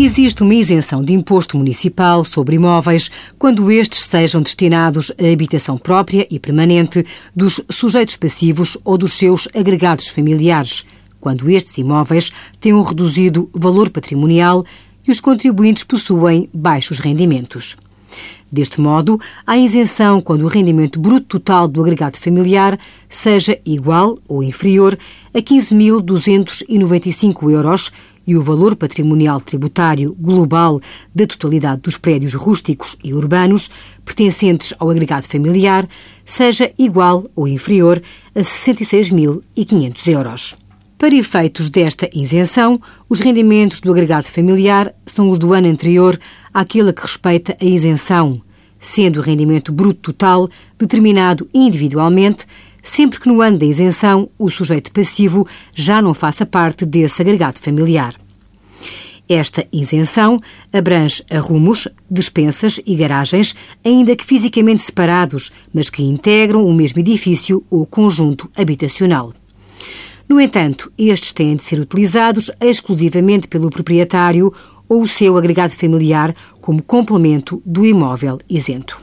Existe uma isenção de imposto municipal sobre imóveis quando estes sejam destinados à habitação própria e permanente dos sujeitos passivos ou dos seus agregados familiares, quando estes imóveis têm um reduzido valor patrimonial e os contribuintes possuem baixos rendimentos. Deste modo, há isenção quando o rendimento bruto total do agregado familiar seja igual ou inferior a 15.295 euros e o valor patrimonial tributário global da totalidade dos prédios rústicos e urbanos pertencentes ao agregado familiar seja igual ou inferior a 66.500 euros. Para efeitos desta isenção, os rendimentos do agregado familiar são os do ano anterior àquele que respeita a isenção, sendo o rendimento bruto total determinado individualmente sempre que no ano da isenção o sujeito passivo já não faça parte desse agregado familiar. Esta isenção abrange arrumos, despensas e garagens, ainda que fisicamente separados, mas que integram o mesmo edifício ou conjunto habitacional. No entanto, estes têm de ser utilizados exclusivamente pelo proprietário ou o seu agregado familiar como complemento do imóvel isento.